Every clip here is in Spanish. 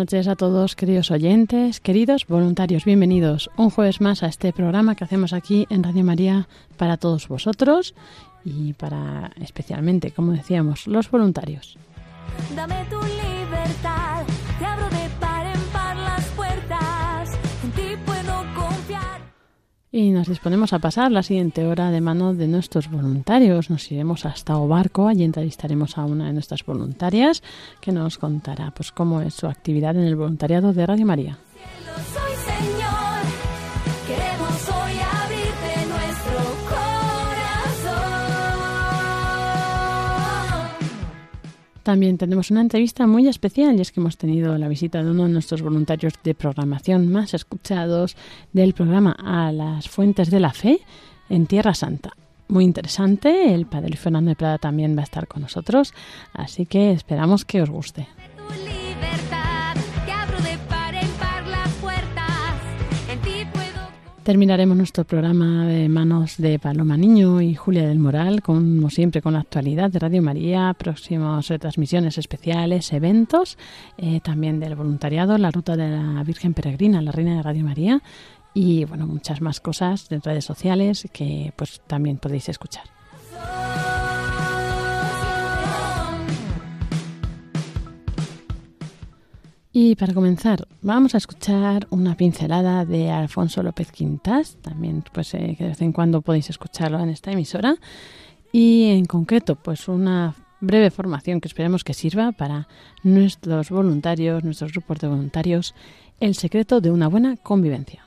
Noches a todos, queridos oyentes, queridos voluntarios, bienvenidos un jueves más a este programa que hacemos aquí en Radio María para todos vosotros y para especialmente, como decíamos, los voluntarios. Dame tu libertad. Y nos disponemos a pasar la siguiente hora de mano de nuestros voluntarios. Nos iremos hasta Obarco, allí entrevistaremos a una de nuestras voluntarias que nos contará pues cómo es su actividad en el voluntariado de Radio María. También tenemos una entrevista muy especial y es que hemos tenido la visita de uno de nuestros voluntarios de programación más escuchados del programa A las Fuentes de la Fe en Tierra Santa. Muy interesante, el padre Fernando de Prada también va a estar con nosotros, así que esperamos que os guste. Terminaremos nuestro programa de manos de Paloma Niño y Julia del Moral, como siempre con la actualidad de Radio María, próximas retransmisiones especiales, eventos, eh, también del voluntariado, la ruta de la Virgen Peregrina, la Reina de Radio María y bueno, muchas más cosas de redes sociales que pues también podéis escuchar. Y para comenzar, vamos a escuchar una pincelada de Alfonso López Quintas, también pues eh, que de vez en cuando podéis escucharlo en esta emisora, y en concreto pues una breve formación que esperemos que sirva para nuestros voluntarios, nuestros grupos de voluntarios, el secreto de una buena convivencia.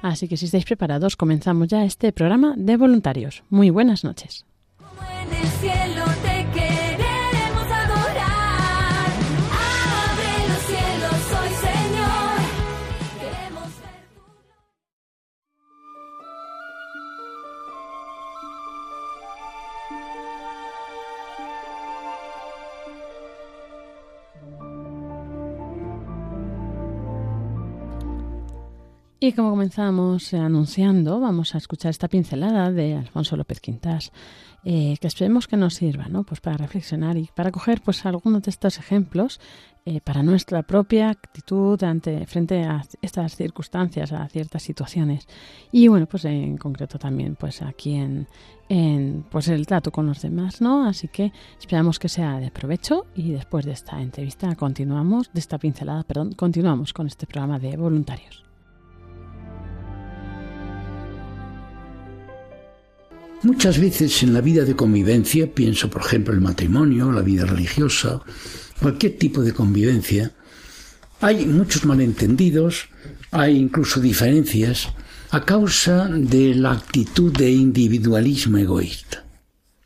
Así que si estáis preparados, comenzamos ya este programa de voluntarios. Muy buenas noches. Y como comenzamos anunciando, vamos a escuchar esta pincelada de Alfonso López Quintas, eh, que esperemos que nos sirva, ¿no? Pues para reflexionar y para coger, pues algunos de estos ejemplos eh, para nuestra propia actitud ante frente a estas circunstancias, a ciertas situaciones. Y bueno, pues en concreto también, pues aquí en, en pues el trato con los demás, ¿no? Así que esperamos que sea de provecho y después de esta entrevista continuamos, de esta pincelada, perdón, continuamos con este programa de voluntarios. Muchas veces en la vida de convivencia, pienso por ejemplo el matrimonio, la vida religiosa, cualquier tipo de convivencia, hay muchos malentendidos, hay incluso diferencias a causa de la actitud de individualismo egoísta.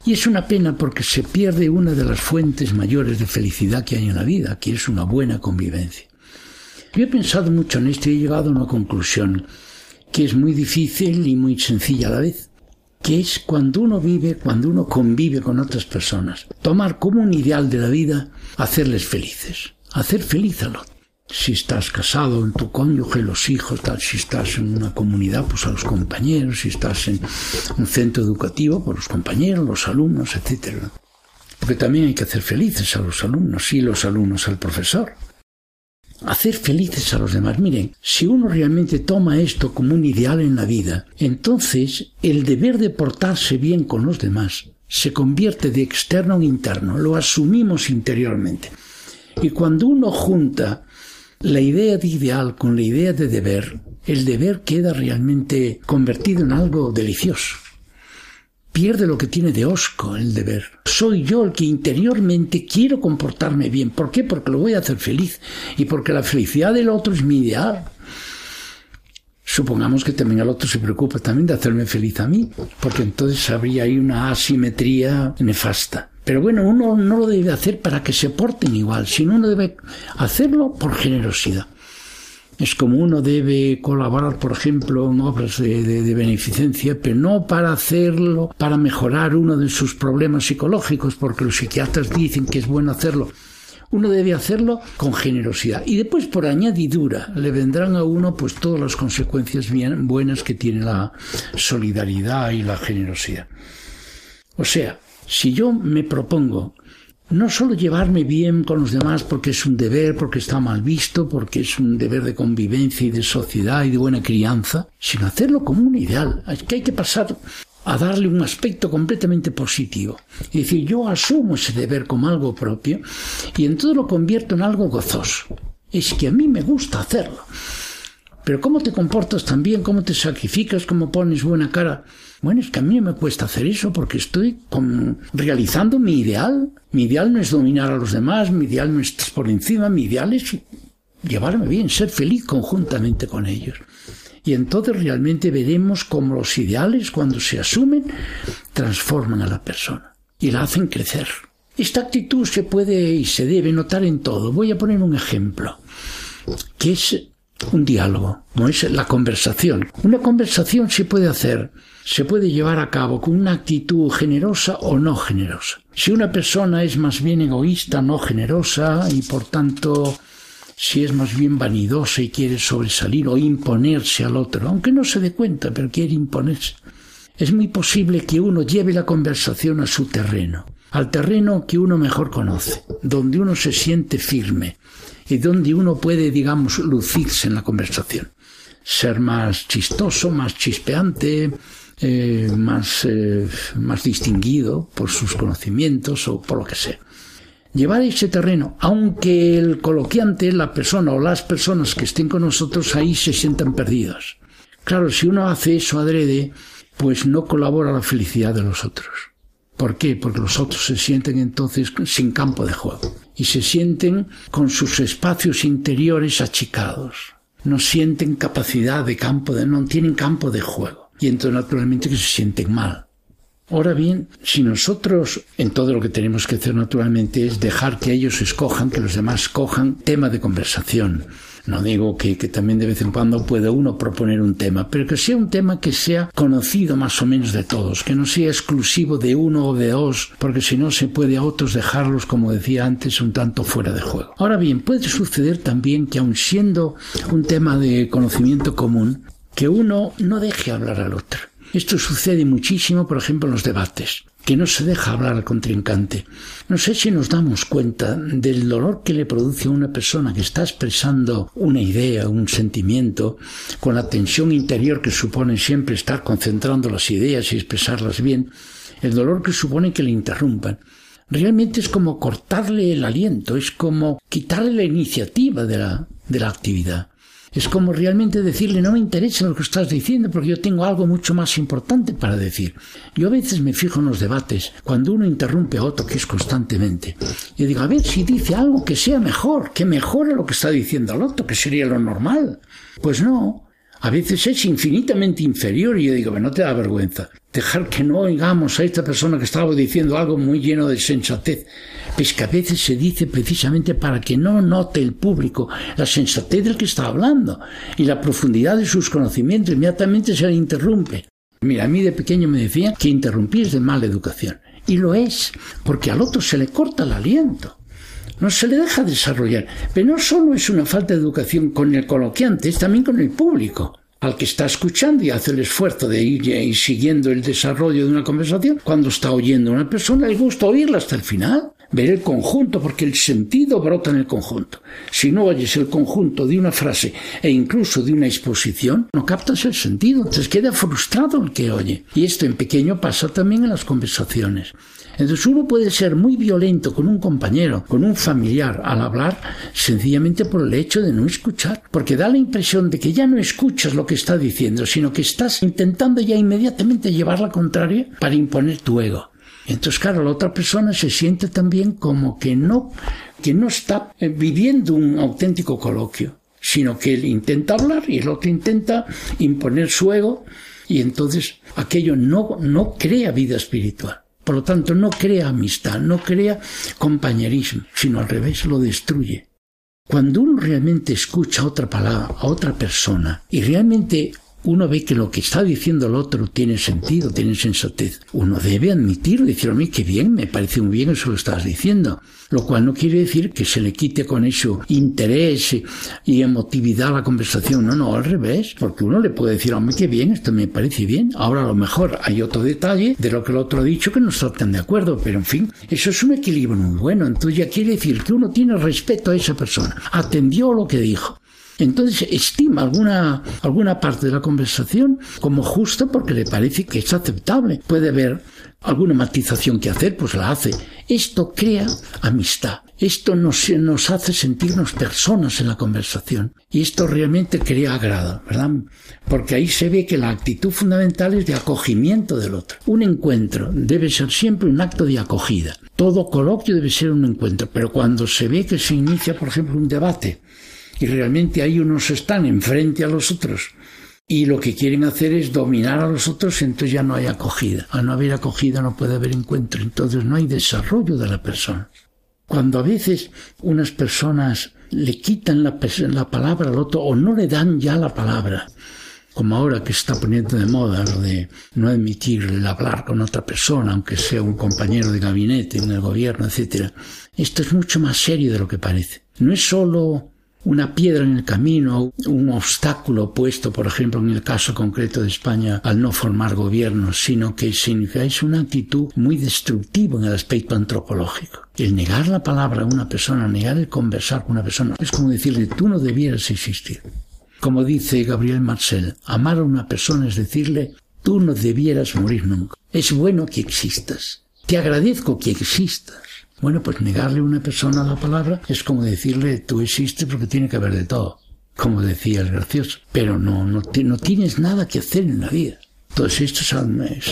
Y es una pena porque se pierde una de las fuentes mayores de felicidad que hay en la vida, que es una buena convivencia. Yo he pensado mucho en esto y he llegado a una conclusión que es muy difícil y muy sencilla a la vez que es cuando uno vive, cuando uno convive con otras personas, tomar como un ideal de la vida hacerles felices, hacer feliz al otro. Si estás casado, en tu cónyuge, los hijos, tal, si estás en una comunidad, pues a los compañeros, si estás en un centro educativo, pues los compañeros, los alumnos, etc. Porque también hay que hacer felices a los alumnos y los alumnos al profesor hacer felices a los demás. Miren, si uno realmente toma esto como un ideal en la vida, entonces el deber de portarse bien con los demás se convierte de externo en interno, lo asumimos interiormente. Y cuando uno junta la idea de ideal con la idea de deber, el deber queda realmente convertido en algo delicioso. Pierde lo que tiene de osco el deber. Soy yo el que interiormente quiero comportarme bien. ¿Por qué? Porque lo voy a hacer feliz y porque la felicidad del otro es mi ideal. Supongamos que también el otro se preocupa también de hacerme feliz a mí, porque entonces habría ahí una asimetría nefasta. Pero bueno, uno no lo debe hacer para que se porten igual, sino uno debe hacerlo por generosidad. Es como uno debe colaborar, por ejemplo, en obras de, beneficencia, pero no para hacerlo, para mejorar uno de sus problemas psicológicos, porque los psiquiatras dicen que es bueno hacerlo. Uno debe hacerlo con generosidad. Y después, por añadidura, le vendrán a uno pues todas las consecuencias bien buenas que tiene la solidaridad y la generosidad. O sea, si yo me propongo no solo llevarme bien con los demás porque es un deber, porque está mal visto, porque es un deber de convivencia y de sociedad y de buena crianza, sino hacerlo como un ideal. Es que hay que pasar a darle un aspecto completamente positivo. Es decir, yo asumo ese deber como algo propio y entonces lo convierto en algo gozoso. Es que a mí me gusta hacerlo. Pero cómo te comportas también, cómo te sacrificas, cómo pones buena cara. Bueno, es que a mí me cuesta hacer eso porque estoy realizando mi ideal. Mi ideal no es dominar a los demás, mi ideal no es por encima, mi ideal es llevarme bien, ser feliz conjuntamente con ellos. Y entonces realmente veremos cómo los ideales, cuando se asumen, transforman a la persona y la hacen crecer. Esta actitud se puede y se debe notar en todo. Voy a poner un ejemplo, que es un diálogo, no es la conversación. Una conversación se puede hacer, se puede llevar a cabo con una actitud generosa o no generosa. Si una persona es más bien egoísta, no generosa y por tanto si es más bien vanidosa y quiere sobresalir o imponerse al otro, aunque no se dé cuenta, pero quiere imponerse. Es muy posible que uno lleve la conversación a su terreno, al terreno que uno mejor conoce, donde uno se siente firme, y donde uno puede, digamos, lucirse en la conversación. Ser más chistoso, más chispeante, eh, más, eh, más distinguido por sus conocimientos o por lo que sea. Llevar ese terreno, aunque el coloquiante, la persona o las personas que estén con nosotros ahí se sientan perdidos. Claro, si uno hace eso adrede, pues no colabora a la felicidad de los otros. ¿Por qué? Porque los otros se sienten entonces sin campo de juego y se sienten con sus espacios interiores achicados. No sienten capacidad de campo, de, no tienen campo de juego. Y entonces naturalmente que se sienten mal. Ahora bien, si nosotros en todo lo que tenemos que hacer naturalmente es dejar que ellos escojan, que los demás cojan tema de conversación, no digo que, también de vez en cuando pueda uno proponer un tema, pero que sea un tema que sea conocido más o menos de todos, que no sea exclusivo de uno o de dos, porque si no se puede a otros dejarlos, como decía antes, un tanto fuera de juego. Ahora bien, puede suceder también que aun siendo un tema de conocimiento común, que uno no deje hablar al otro. Esto sucede muchísimo, por ejemplo, en los debates que no se deja hablar al contrincante. No sé si nos damos cuenta del dolor que le produce a una persona que está expresando una idea, un sentimiento, con la tensión interior que supone siempre estar concentrando las ideas y expresarlas bien, el dolor que supone que le interrumpan. Realmente es como cortarle el aliento, es como quitarle la iniciativa de la, de la actividad. Es como realmente decirle, no me interesa lo que estás diciendo porque yo tengo algo mucho más importante para decir. Yo a veces me fijo en los debates, cuando uno interrumpe a otro, que es constantemente, y digo, a ver si dice algo que sea mejor, que mejore lo que está diciendo el otro, que sería lo normal. Pues no, a veces es infinitamente inferior y yo digo, no te da vergüenza dejar que no oigamos a esta persona que estaba diciendo algo muy lleno de sensatez. Pues que a veces se dice precisamente para que no note el público la sensatez del que está hablando y la profundidad de sus conocimientos. Inmediatamente se le interrumpe. Mira, a mí de pequeño me decían que interrumpir es de mala educación. Y lo es, porque al otro se le corta el aliento no se le deja desarrollar. Pero no solo es una falta de educación con el coloquiante, es también con el público al que está escuchando y hace el esfuerzo de ir, siguiendo el desarrollo de una conversación, cuando está oyendo a una persona le gusta oírla hasta el final. ver el conjunto, porque el sentido brota en el conjunto. Si no oyes el conjunto de una frase e incluso de una exposición, no captas el sentido, entonces queda frustrado el que oye. Y esto en pequeño pasa también en las conversaciones. Entonces uno puede ser muy violento con un compañero, con un familiar al hablar, sencillamente por el hecho de no escuchar, porque da la impresión de que ya no escuchas lo que está diciendo, sino que estás intentando ya inmediatamente llevar la contraria para imponer tu ego. Entonces, claro, la otra persona se siente también como que no, que no está eh, viviendo un auténtico coloquio, sino que él intenta hablar y el otro intenta imponer su ego y entonces aquello no, no crea vida espiritual. Por lo tanto, no crea amistad, no crea compañerismo, sino al revés, lo destruye. Cuando uno realmente escucha otra palabra, a otra persona, y realmente uno ve que lo que está diciendo el otro tiene sentido, tiene sensatez. Uno debe admitirlo, decir, a mí qué bien, me parece muy bien eso que estás diciendo. Lo cual no quiere decir que se le quite con eso interés y emotividad a la conversación. No, no, al revés. Porque uno le puede decir, hombre, qué bien, esto me parece bien. Ahora a lo mejor hay otro detalle de lo que el otro ha dicho que no está tan de acuerdo. Pero en fin, eso es un equilibrio muy bueno. Entonces ya quiere decir que uno tiene respeto a esa persona. Atendió lo que dijo. Entonces estima alguna, alguna parte de la conversación como justa porque le parece que es aceptable. Puede haber alguna matización que hacer, pues la hace. Esto crea amistad. Esto nos, nos hace sentirnos personas en la conversación. Y esto realmente crea agrado, ¿verdad? Porque ahí se ve que la actitud fundamental es de acogimiento del otro. Un encuentro debe ser siempre un acto de acogida. Todo coloquio debe ser un encuentro. Pero cuando se ve que se inicia, por ejemplo, un debate, y realmente ahí unos están enfrente a los otros y lo que quieren hacer es dominar a los otros, entonces ya no hay acogida. Al no haber acogida no puede haber encuentro, entonces no hay desarrollo de la persona. Cuando a veces unas personas le quitan la, la palabra al otro o no le dan ya la palabra, como ahora que está poniendo de moda lo de no admitir el hablar con otra persona, aunque sea un compañero de gabinete en el gobierno, etc. Esto es mucho más serio de lo que parece. No es solo una piedra en el camino, un obstáculo puesto, por ejemplo, en el caso concreto de España, al no formar gobierno, sino que significa es una actitud muy destructiva en el aspecto antropológico. El negar la palabra a una persona, negar el conversar con una persona, es como decirle tú no debieras existir. Como dice Gabriel Marcel, amar a una persona es decirle tú no debieras morir nunca. Es bueno que existas. Te agradezco que existas. Bueno, pues negarle a una persona la palabra es como decirle tú existes porque tiene que haber de todo, como decía el gracioso, pero no, no, tienes nada que hacer en la vida. Entonces esto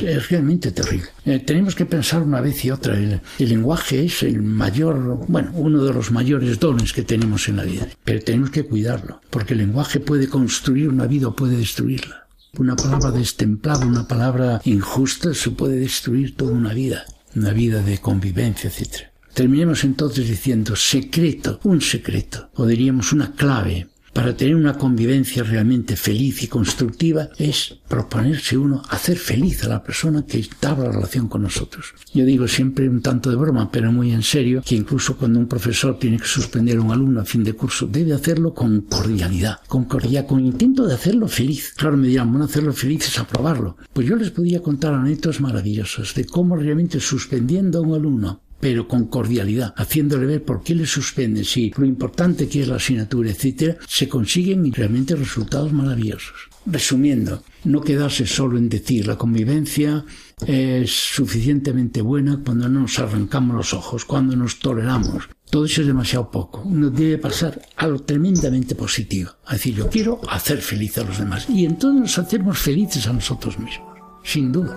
es, realmente terrible. Eh, tenemos que pensar una vez y otra. El, lenguaje es el mayor, bueno, uno de los mayores dones que tenemos en la vida. Pero tenemos que cuidarlo, porque el lenguaje puede construir una vida o puede destruirla. Una palabra destemplada, una palabra injusta, se puede destruir toda una vida, una vida de convivencia, etcétera. Terminemos entonces diciendo secreto, un secreto, o diríamos una clave para tener una convivencia realmente feliz y constructiva es proponerse uno hacer feliz a la persona que la relación con nosotros. Yo digo siempre un tanto de broma, pero muy en serio, que incluso cuando un profesor tiene que suspender a un alumno a fin de curso, debe hacerlo con cordialidad, con cordialidad, con intento de hacerlo feliz. Claro, me dirán, bueno, hacerlo feliz es aprobarlo. Pues yo les podía contar anécdotas maravillosas de cómo realmente suspendiendo a un alumno pero con cordialidad, haciéndole ver por qué le suspende, si lo importante que es la asignatura, etcétera, se consiguen realmente resultados maravillosos. Resumiendo, no quedarse solo en decir la convivencia es suficientemente buena cuando no nos arrancamos los ojos, cuando nos toleramos. Todo eso es demasiado poco. Uno debe pasar a lo tremendamente positivo. A decir, yo quiero hacer feliz a los demás. Y entonces nos hacemos felices a nosotros mismos, sin duda.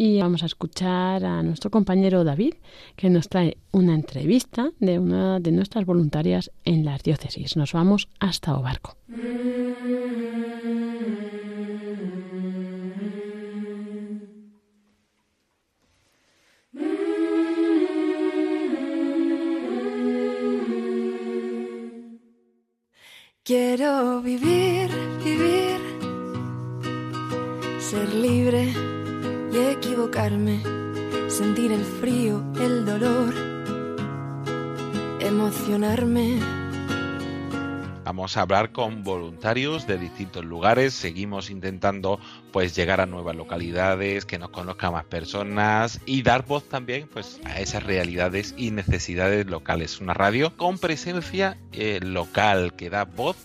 Y vamos a escuchar a nuestro compañero David, que nos trae una entrevista de una de nuestras voluntarias en las diócesis. Nos vamos hasta Obarco. Quiero vivir, vivir, ser libre equivocarme, sentir el frío, el dolor, emocionarme. Vamos a hablar con voluntarios de distintos lugares. Seguimos intentando pues llegar a nuevas localidades, que nos conozcan más personas y dar voz también pues a esas realidades y necesidades locales. Una radio con presencia eh, local que da voz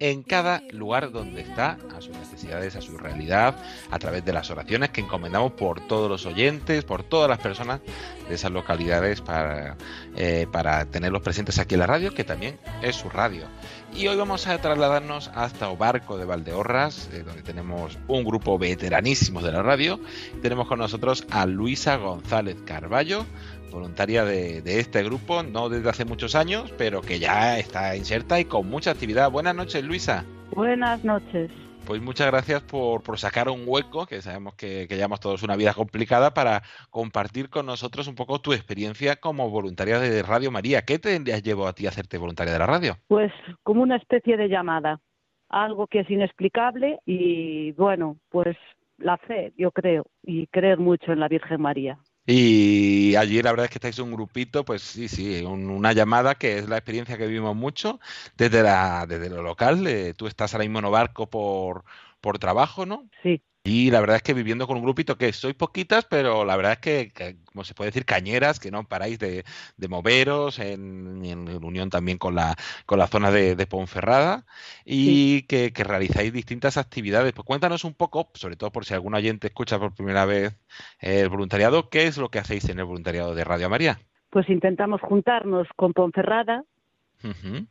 en cada lugar donde está, a sus necesidades, a su realidad, a través de las oraciones que encomendamos por todos los oyentes, por todas las personas de esas localidades para, eh, para tenerlos presentes aquí en la radio, que también es su radio. Y hoy vamos a trasladarnos hasta Obarco de Valdeorras, eh, donde tenemos un grupo veteranísimo de la radio. Tenemos con nosotros a Luisa González Carballo, voluntaria de, este grupo, no desde hace muchos años, pero que ya está inserta y con mucha actividad. Buenas noches, Luisa. Buenas noches. Pues muchas gracias por, sacar un hueco, que sabemos que, que, llevamos todos una vida complicada, para compartir con nosotros un poco tu experiencia como voluntaria de Radio María. ¿Qué te llevó a ti a hacerte voluntaria de la radio? Pues como una especie de llamada, algo que es inexplicable y bueno, pues la fe, yo creo, y creer mucho en la Virgen María. Y allí la verdad es que estáis un grupito, pues sí, sí, una llamada que es la experiencia que vivimos mucho desde, la, desde lo local. Eh, tú estás ahora mismo en barco por, por trabajo, ¿no? Sí. Y la verdad es que viviendo con un grupito que sois poquitas, pero la verdad es que, como se puede decir, cañeras, que no paráis de, moveros, en, unión también con la, con la zona de, Ponferrada, y que, realizáis distintas actividades. Pues cuéntanos un poco, sobre todo por si algún oyente escucha por primera vez el voluntariado, ¿qué es lo que hacéis en el voluntariado de Radio María? Pues intentamos juntarnos con Ponferrada,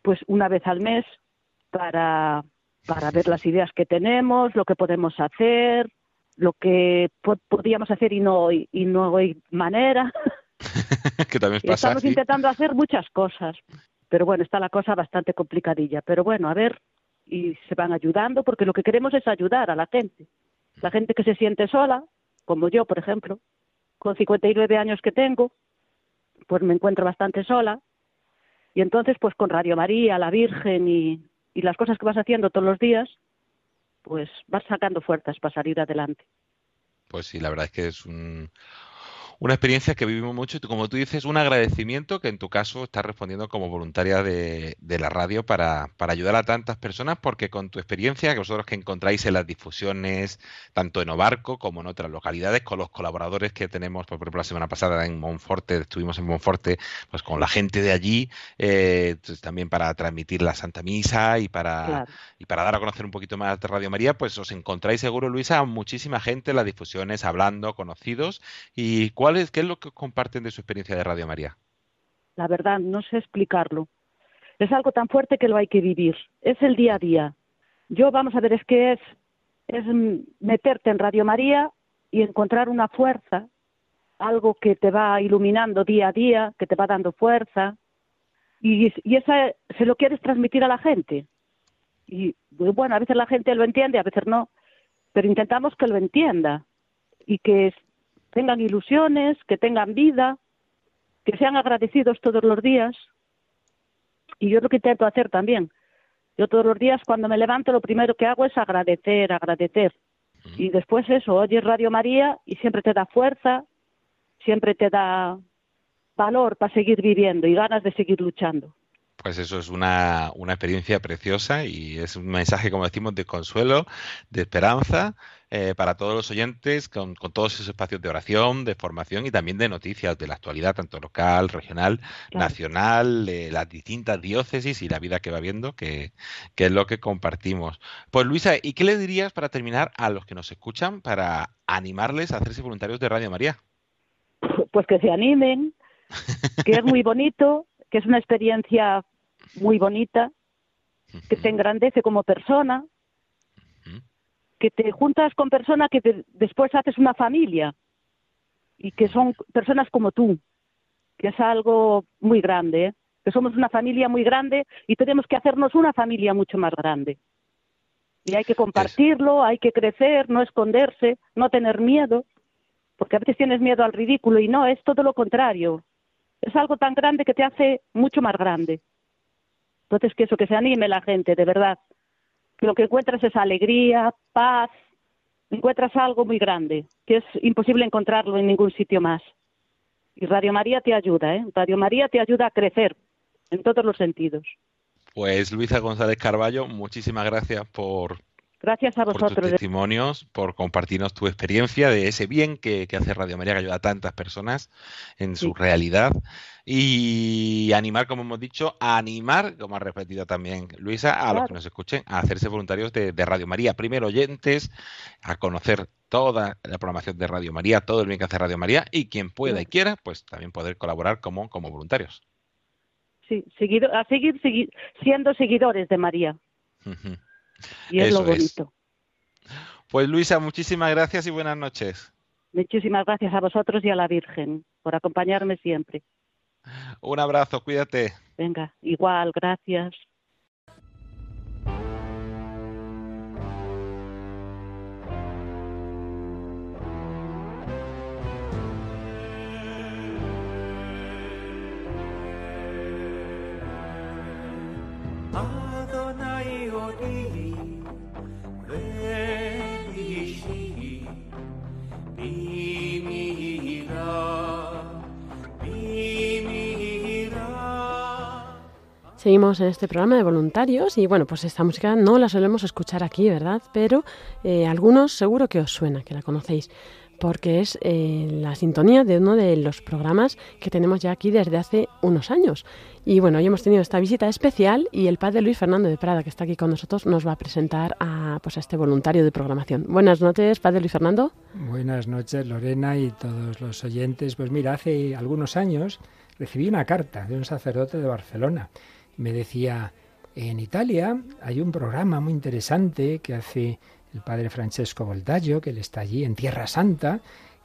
pues una vez al mes, para para ver las ideas que tenemos, lo que podemos hacer, lo que podríamos hacer y no y no hay manera. que también pasa, Estamos intentando hacer muchas cosas, pero bueno, está la cosa bastante complicadilla. Pero bueno, a ver, y se van ayudando porque lo que queremos es ayudar a la gente. La gente que se siente sola, como yo, por ejemplo, con 59 años que tengo, pues me encuentro bastante sola. Y entonces, pues con Radio María, la Virgen y y las cosas que vas haciendo todos los días, pues vas sacando fuerzas para salir adelante. Pues sí, la verdad es que es un, una experiencia que vivimos mucho y como tú dices, un agradecimiento que en tu caso estás respondiendo como voluntaria de, la radio para, ayudar a tantas personas porque con tu experiencia que vosotros que encontráis en las difusiones, tanto en Obarco como en otras localidades, con los colaboradores que tenemos, por ejemplo, la semana pasada en Monforte, estuvimos en Monforte, pues con la gente de allí, eh, pues también para transmitir la Santa Misa y para, y para dar a conocer un poquito más de Radio María, pues os encontráis seguro, Luisa, muchísima gente en las difusiones, hablando, conocidos. ¿Y ¿Qué es lo que comparten de su experiencia de Radio María? La verdad, no sé explicarlo. Es algo tan fuerte que lo hay que vivir. Es el día a día. Yo, vamos a ver, es que es, es meterte en Radio María y encontrar una fuerza, algo que te va iluminando día a día, que te va dando fuerza, y, y esa se lo quieres transmitir a la gente. Y bueno, a veces la gente lo entiende, a veces no, pero intentamos que lo entienda y que tengan ilusiones, que tengan vida, que sean agradecidos todos los días. Y yo lo que intento hacer también. Yo todos los días cuando me levanto lo primero que hago es agradecer, agradecer. Y después eso, oyes Radio María y siempre te da fuerza, siempre te da valor para seguir viviendo y ganas de seguir luchando. Pues eso es una, una experiencia preciosa y es un mensaje, como decimos, de consuelo, de esperanza eh, para todos los oyentes, con, todos esos espacios de oración, de formación y también de noticias de la actualidad, tanto local, regional, nacional, de las distintas diócesis y la vida que va viendo, que, es lo que compartimos. Pues Luisa, ¿y qué le dirías para terminar a los que nos escuchan para animarles a hacerse voluntarios de Radio María? Pues que se animen, que es muy bonito, que es una experiencia muy bonita, que te engrandece como persona, que te juntas con personas que después haces una familia y que son personas como tú, que es algo muy grande, ¿eh? que somos una familia muy grande y tenemos que hacernos una familia mucho más grande. Y hay que compartirlo, hay que crecer, no esconderse, no tener miedo, porque a veces tienes miedo al ridículo y no, es todo lo contrario. Es algo tan grande que te hace mucho más grande. Entonces, que eso, que se anime la gente, de verdad, lo que encuentras es alegría, paz, encuentras algo muy grande, que es imposible encontrarlo en ningún sitio más. Y Radio María te ayuda, ¿eh? Radio María te ayuda a crecer en todos los sentidos. Pues Luisa González Carballo, muchísimas gracias por, Gracias a por tus vosotros. testimonios, por compartirnos tu experiencia de ese bien que, que hace Radio María, que ayuda a tantas personas en su realidad. Y animar, como hemos dicho, a animar, como ha repetido también Luisa, a los que nos escuchen, a hacerse voluntarios de, de Radio María. Primero oyentes, a conocer toda la programación de Radio María, todo el bien que hace Radio María, y quien pueda y quiera, pues también poder colaborar como, como voluntarios. Sí, seguido, a seguir segui- siendo seguidores de María. Ujú. Y es lo es. bonito. Pues Luisa, muchísimas gracias y buenas noches. Muchísimas gracias a vosotros y a la Virgen por acompañarme siempre. Un abrazo, cuídate. Venga, igual, gracias. Seguimos en este programa de voluntarios y bueno, pues esta música no la solemos escuchar aquí, ¿verdad? Pero eh, algunos seguro que os suena, que la conocéis, porque es eh, la sintonía de uno de los programas que tenemos ya aquí desde hace unos años. Y bueno, hoy hemos tenido esta visita especial y el padre Luis Fernando de Prada, que está aquí con nosotros, nos va a presentar a, pues, a este voluntario de programación. Buenas noches, padre Luis Fernando. Buenas noches, Lorena y todos los oyentes. Pues mira, hace algunos años recibí una carta de un sacerdote de Barcelona. Me decía, en Italia hay un programa muy interesante que hace el padre Francesco Voltaggio, que él está allí en Tierra Santa,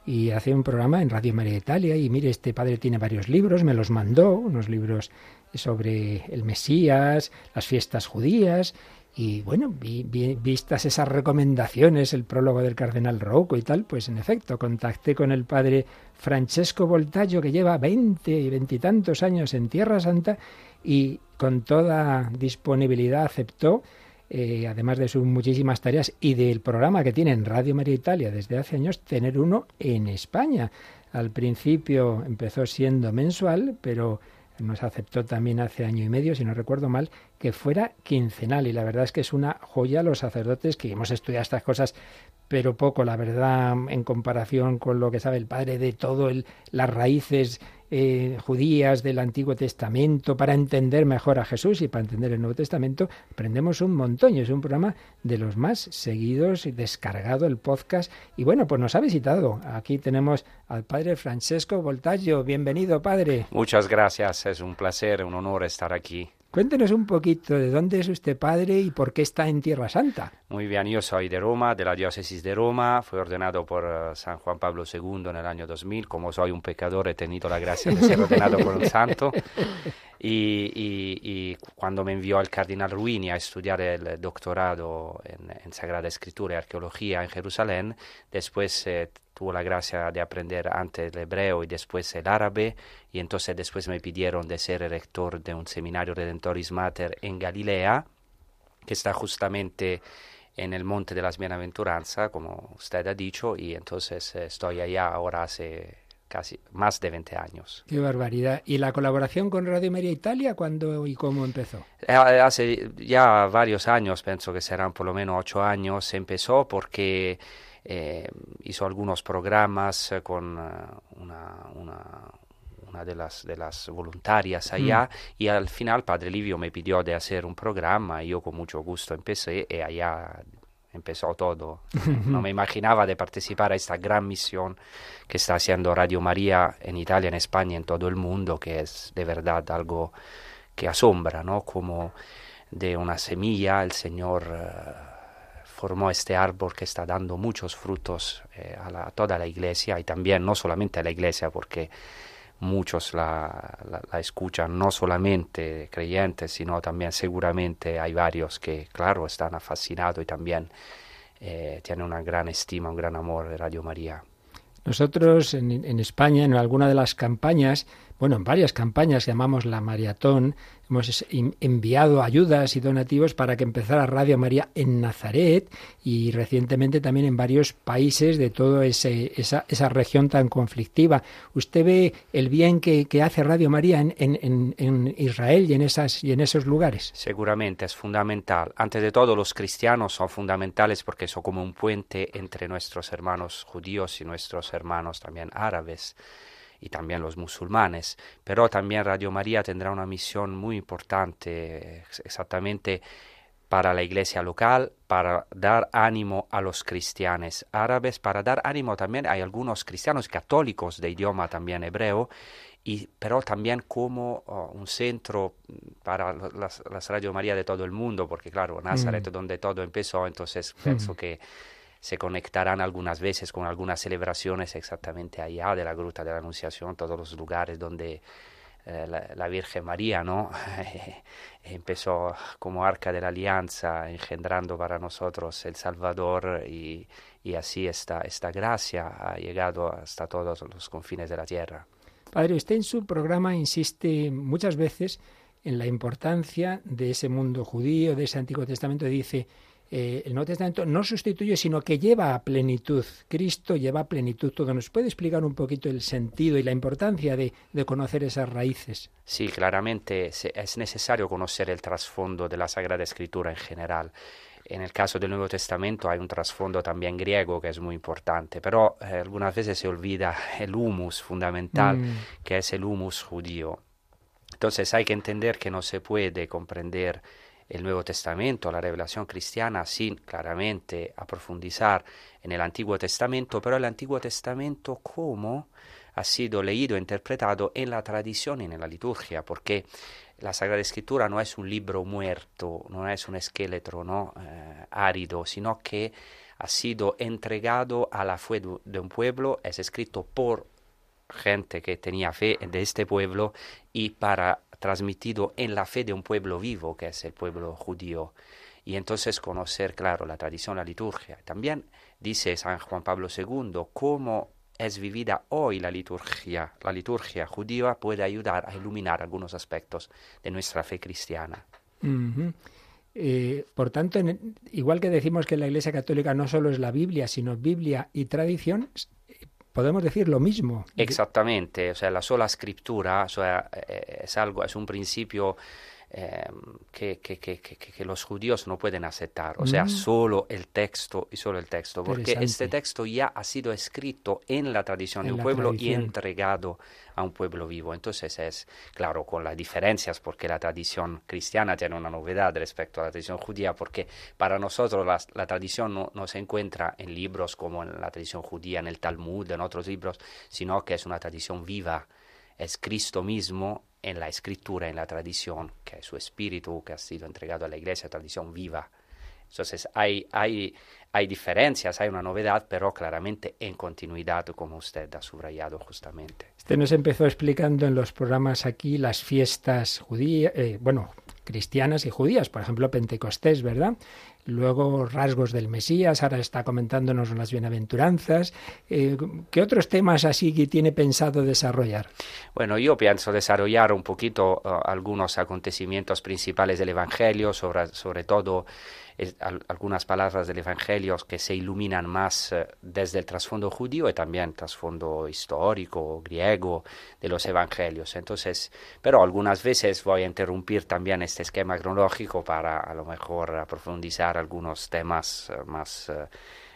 y hace un programa en Radio María Italia. Y mire, este padre tiene varios libros, me los mandó, unos libros sobre el Mesías, las fiestas judías, y bueno, vi- vi- vistas esas recomendaciones, el prólogo del cardenal Rocco y tal, pues en efecto, contacté con el padre Francesco Voltaggio, que lleva 20 y veintitantos años en Tierra Santa, y con toda disponibilidad aceptó, eh, además de sus muchísimas tareas y del programa que tiene en Radio María Italia desde hace años, tener uno en España. Al principio empezó siendo mensual, pero nos aceptó también hace año y medio, si no recuerdo mal, que fuera quincenal. Y la verdad es que es una joya los sacerdotes que hemos estudiado estas cosas, pero poco, la verdad, en comparación con lo que sabe el padre de todo el, las raíces eh, judías del Antiguo Testamento, para entender mejor a Jesús y para entender el Nuevo Testamento, aprendemos un montón. Y es un programa de los más seguidos y descargado el podcast. Y bueno, pues nos ha visitado. Aquí tenemos al padre Francesco Voltaggio. Bienvenido, padre. Muchas gracias, es un placer, un honor estar aquí. Cuéntenos un poquito de dónde es usted padre y por qué está en Tierra Santa. Muy bien, yo soy de Roma, de la diócesis de Roma, fui ordenado por eh, San Juan Pablo II en el año 2000, como soy un pecador he tenido la gracia de ser ordenado por un santo. Y, y- y cuando me envió el cardenal Ruini a estudiar el doctorado en, en Sagrada Escritura y Arqueología en Jerusalén, después eh, tuvo la gracia de aprender antes el hebreo y después el árabe y entonces después me pidieron de ser el rector de un seminario Redentoris Mater en Galilea que está justamente en el Monte de las Bienaventuranzas, como usted ha dicho, y entonces eh, estoy allá ahora hace casi más de 20 años. Qué barbaridad. ¿Y la colaboración con Radio María Italia cuándo y cómo empezó? Eh, Hace ya varios años, pienso que serán por lo menos ocho años, empezó porque eh, hizo algunos programas eh, con eh, una, una- una de las, de las voluntarias allá y al final Padre Livio me pidió de hacer un programa y yo con mucho gusto empecé y allá empezó todo. No me imaginaba de participar a esta gran misión que está haciendo Radio María en Italia, en España, en todo el mundo, que es de verdad algo que asombra, ¿no? Como de una semilla el Señor eh, formó este árbol que está dando muchos frutos eh, a, toda la iglesia y también no solamente a la iglesia, porque muchos la, escuchan, no solamente creyentes, sino también seguramente hay varios que, claro, están fascinados y también eh, tienen una gran estima, un gran amor de Radio María. Nosotros en, España, en alguna de las campañas, bueno, en varias campañas llamamos la maratón, hemos enviado ayudas y donativos para que empezara Radio María en Nazaret y recientemente también en varios países de toda esa, esa, región tan conflictiva. ¿Usted ve el bien que, hace Radio María en, en, en, Israel y en, esas, y en esos lugares? Seguramente es fundamental. Antes de todo, los cristianos son fundamentales porque son como un puente entre nuestros hermanos judíos y nuestros hermanos también árabes y también los musulmanes. Pero también Radio María tendrá una misión muy importante exactamente para la iglesia local, para dar ánimo a los cristianos árabes, para dar ánimo también a algunos cristianos católicos de idioma también hebreo, y, pero también como oh, un centro para las, Radio María de todo el mundo, porque claro, Nazaret, mm. donde todo empezó, entonces pienso que se conectarán algunas veces con algunas celebraciones exactamente allá de la Gruta de la Anunciación, todos los lugares donde eh, la, Virgen María ¿no? empezó como arca de la alianza, engendrando para nosotros el Salvador y, así esta, esta gracia ha llegado hasta todos los confines de la tierra. Padre, usted en su programa insiste muchas veces en la importancia de ese mundo judío, de ese Antiguo Testamento, dice, eh, el Nuevo Testamento no sustituye, sino que lleva a plenitud. Cristo lleva a plenitud todo. ¿Nos puede explicar un poquito el sentido y la importancia de, conocer esas raíces? Sí, claramente es necesario conocer el trasfondo de la Sagrada Escritura en general. En el caso del Nuevo Testamento hay un trasfondo también griego que es muy importante, pero eh, algunas veces se olvida el humus fundamental, mm. que es el humus judío. Entonces hay que entender que no se puede comprender el Nuevo Testamento, la revelación cristiana, sin claramente aprofundizar en el Antiguo Testamento, pero el Antiguo Testamento como ha sido leído e interpretado en la tradición y en la liturgia, porque la Sagrada Escritura no es un libro muerto, no es un esqueleto ¿no? Eh, árido, sino que ha sido entregado a la fe de un pueblo, es escrito por gente que tenía fe de este pueblo y para transmitido en la fe de un pueblo vivo, que es el pueblo judío. Y entonces conocer, claro, la tradición, la liturgia. También dice San Juan Pablo II cómo es vivida hoy la liturgia. La liturgia judía puede ayudar a iluminar algunos aspectos de nuestra fe cristiana. Eh, por tanto, igual que decimos que la Iglesia Católica no solo es la Biblia, sino Biblia y tradición, podemos decir lo mismo. Exactamente, o sea, la sola escritura o sea, eh, es algo, es un principio Em, que, que, que, que, los judíos no pueden aceptar, o sea, mm. solo el texto y solo el texto, porque este texto ya ha sido escrito en la tradición de un pueblo y entregado a un pueblo vivo. Entonces es, claro, con las diferencias, porque la tradición cristiana tiene una novedad respecto a la tradición judía, porque para nosotros la, la tradición no, no se encuentra en libros como en la tradición judía, en el Talmud, en otros libros, sino que es una tradición viva, es Cristo mismo en la escritura, en la tradición, que es su espíritu que ha sido entregado a la iglesia, tradición viva. Entonces hay, hay, hay diferencias, hay una novedad, pero claramente en continuidad, como usted ha subrayado justamente. Usted nos empezó explicando en los programas aquí las fiestas judías, eh, bueno, cristianas y judías, por ejemplo, Pentecostés, ¿verdad? luego rasgos del Mesías, ahora está comentándonos las bienaventuranzas. Eh, ¿Qué otros temas así que tiene pensado desarrollar? Bueno, yo pienso desarrollar un poquito uh, algunos acontecimientos principales del Evangelio, sobre, sobre todo algunas palabras del Evangelio que se iluminan más eh, desde el trasfondo judío y también trasfondo histórico, griego de los Evangelios. Entonces, pero algunas veces voy a interrumpir también este esquema cronológico para a lo mejor profundizar algunos temas eh, más eh,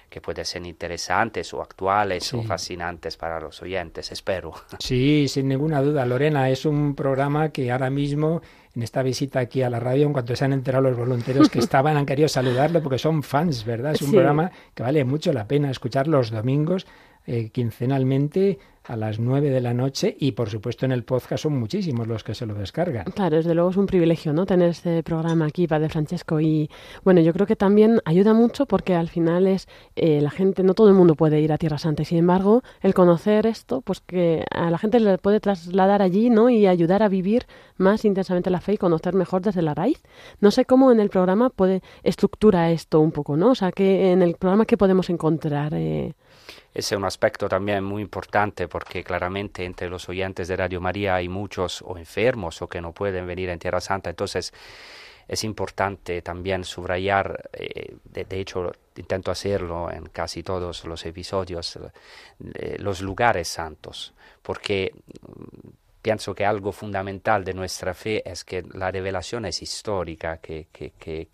que pueden ser interesantes o actuales o fascinantes para los oyentes, espero. Sí, sin ninguna duda. Lorena, es un programa que ahora mismo en esta visita aquí a la radio, en cuanto se han enterado los voluntarios que estaban, han querido saludarlo porque son fans, ¿verdad? Es un programa que vale mucho la pena escuchar los domingos, eh, quincenalmente, a las nueve de la noche y por supuesto en el podcast son muchísimos los que se lo descargan. Claro, desde luego es un privilegio ¿no? tener este programa aquí, Padre Francesco. Y bueno, yo creo que también ayuda mucho porque al final es eh, la gente, no todo el mundo puede ir a Tierra Santa. Y sin embargo, el conocer esto, pues que a la gente le puede trasladar allí ¿no? y ayudar a vivir más intensamente la fe y conocer mejor desde la raíz. No sé cómo en el programa puede estructura esto un poco, ¿no? O sea, que en el programa qué podemos encontrar. Eh, ese es un aspecto también muy importante porque claramente entre los oyentes de Radio María hay muchos o enfermos o que no pueden venir en Tierra Santa. Entonces es importante también subrayar, eh, de, hecho intento hacerlo en casi todos los episodios, eh, los lugares santos, porque pienso que algo fundamental de nuestra fe es que la revelación es histórica, que, que, que,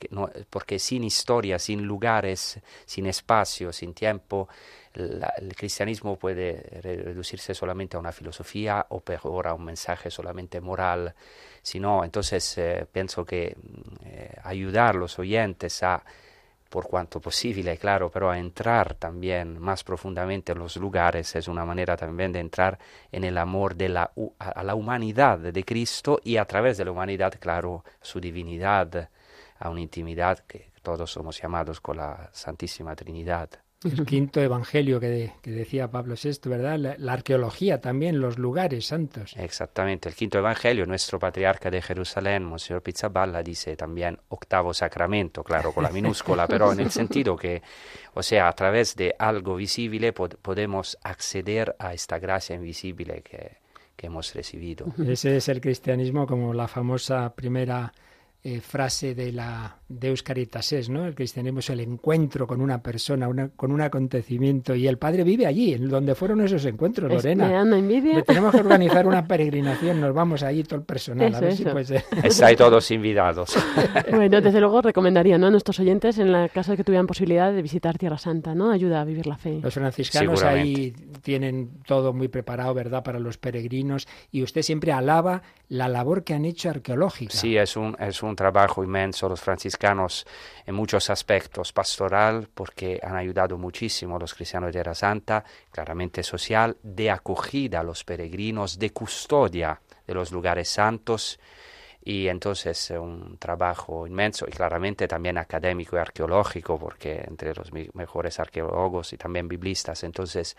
porque sin historia, sin lugares, sin espacio, sin tiempo, el cristianismo puede reducirse solamente a una filosofía o peor a un mensaje solamente moral. sino entonces eh, pienso que eh, ayudar a los oyentes a, por cuanto posible, claro, pero a entrar también más profundamente en los lugares es una manera también de entrar en el amor de la, a la humanidad de Cristo y a través de la humanidad, claro, su divinidad, a una intimidad que todos somos llamados con la Santísima Trinidad el quinto evangelio que, decía Pablo VI, ¿verdad? La, arqueología también, los lugares santos. Exactamente, el quinto evangelio, nuestro patriarca de Jerusalén, Monseñor Pizzaballa, dice también octavo sacramento, claro, con la minúscula, pero en el sentido que, o sea, a través de algo visible podemos acceder a esta gracia invisible que, que hemos recibido. Ese es el cristianismo como la famosa primera eh, frase de la Deus Caritas ¿no? El cristianismo es el encuentro con una persona, con un acontecimiento, y el Padre vive allí, en donde fueron esos encuentros, Lorena. envidia. tenemos que organizar una peregrinación, nos vamos allí todo el personal, a ver si pues... Estáis todos invitados. bueno, desde luego recomendaría ¿no? a nuestros oyentes, en el caso de que tuvieran posibilidad de visitar Tierra Santa, ¿no? Ayuda a vivir la fe. Los franciscanos ahí tienen todo muy preparado, ¿verdad?, para los peregrinos, y usted siempre alaba la labor que han hecho arqueológica. Sí, es un, es un trabajo inmenso los franciscanos en muchos aspectos, pastoral, porque han ayudado muchísimo a los cristianos de Tierra Santa, claramente social, de acogida a los peregrinos, de custodia de los lugares santos, y entonces un trabajo inmenso y claramente también académico y arqueológico, porque entre los mejores arqueólogos y también biblistas, entonces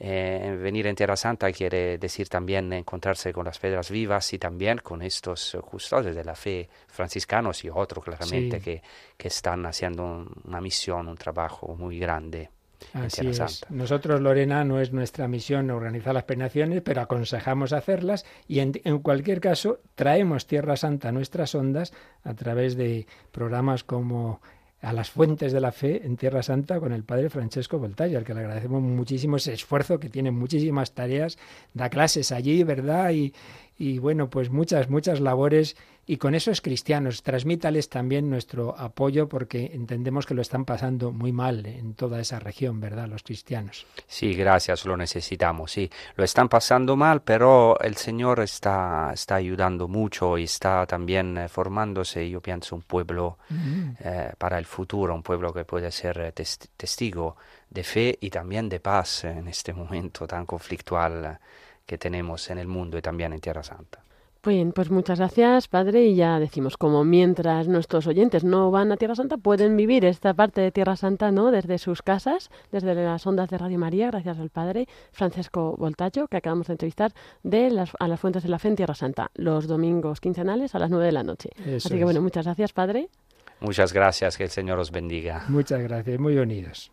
eh, venir en Tierra Santa quiere decir también encontrarse con las piedras vivas y también con estos custodios de la fe franciscanos y otros claramente que, que están haciendo una misión, un trabajo muy grande. Así es. Nosotros, Lorena, no es nuestra misión organizar las peregrinaciones, pero aconsejamos hacerlas y en, en, cualquier caso traemos Tierra Santa a nuestras ondas a través de programas como a las fuentes de la fe en Tierra Santa con el padre Francesco Voltaggio, al que le agradecemos muchísimo ese esfuerzo, que tiene muchísimas tareas, da clases allí, ¿verdad? Y, y bueno, pues muchas, muchas labores y con esos cristianos. Transmítales también nuestro apoyo porque entendemos que lo están pasando muy mal en toda esa región, ¿verdad? Los cristianos. Sí, gracias, lo necesitamos, sí. Lo están pasando mal, pero el Señor está, está ayudando mucho y está también eh, formándose, yo pienso, un pueblo mm. eh, para el futuro, un pueblo que puede ser eh, testigo de fe y también de paz en este momento tan conflictual que tenemos en el mundo y también en Tierra Santa. Bien, pues muchas gracias, Padre. Y ya decimos, como mientras nuestros oyentes no van a Tierra Santa, pueden vivir esta parte de Tierra Santa, ¿no? Desde sus casas, desde las ondas de Radio María, gracias al Padre Francesco Voltacho, que acabamos de entrevistar, de las, a las fuentes de la fe en Tierra Santa, los domingos quincenales a las nueve de la noche. Así que bueno, muchas gracias, Padre. Muchas gracias, que el Señor os bendiga. Muchas gracias, muy unidos.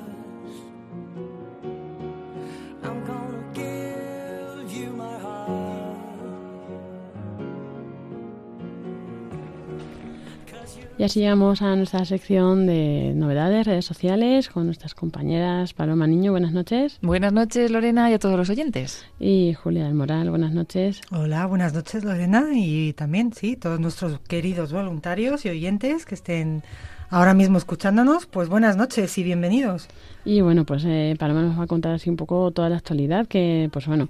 Y así llegamos a nuestra sección de novedades, redes sociales, con nuestras compañeras Paloma Niño. Buenas noches. Buenas noches, Lorena, y a todos los oyentes. Y Julia del Moral. Buenas noches. Hola, buenas noches, Lorena, y también, sí, todos nuestros queridos voluntarios y oyentes que estén ahora mismo escuchándonos, pues buenas noches y bienvenidos. Y bueno, pues eh, Paloma nos va a contar así un poco toda la actualidad que, pues bueno,